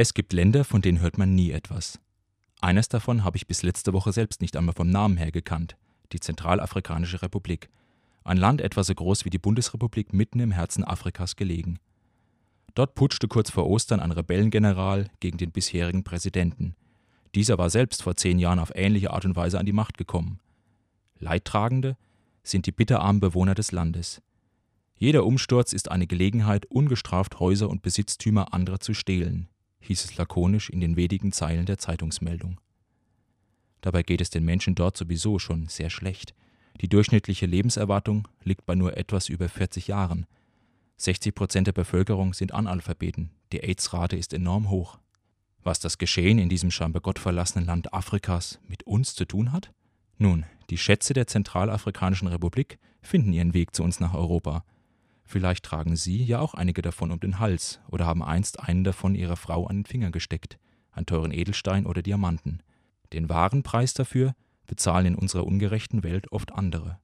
Es gibt Länder, von denen hört man nie etwas. Eines davon habe ich bis letzte Woche selbst nicht einmal vom Namen her gekannt, die Zentralafrikanische Republik. Ein Land etwa so groß wie die Bundesrepublik mitten im Herzen Afrikas gelegen. Dort putschte kurz vor Ostern ein Rebellengeneral gegen den bisherigen Präsidenten. Dieser war selbst vor zehn Jahren auf ähnliche Art und Weise an die Macht gekommen. Leidtragende sind die bitterarmen Bewohner des Landes. Jeder Umsturz ist eine Gelegenheit, ungestraft Häuser und Besitztümer anderer zu stehlen, hieß es lakonisch in den wenigen Zeilen der Zeitungsmeldung. Dabei geht es den Menschen dort sowieso schon sehr schlecht. Die durchschnittliche Lebenserwartung liegt bei nur etwas über 40 Jahren. 60 Prozent der Bevölkerung sind Analphabeten. Die AIDS-Rate ist enorm hoch. Was das Geschehen in diesem scheinbar gottverlassenen Land Afrikas mit uns zu tun hat? Nun, die Schätze der Zentralafrikanischen Republik finden ihren Weg zu uns nach Europa. Vielleicht tragen Sie ja auch einige davon um den Hals oder haben einst einen davon Ihrer Frau an den Finger gesteckt, einen teuren Edelstein oder Diamanten. Den wahren Preis dafür bezahlen in unserer ungerechten Welt oft andere.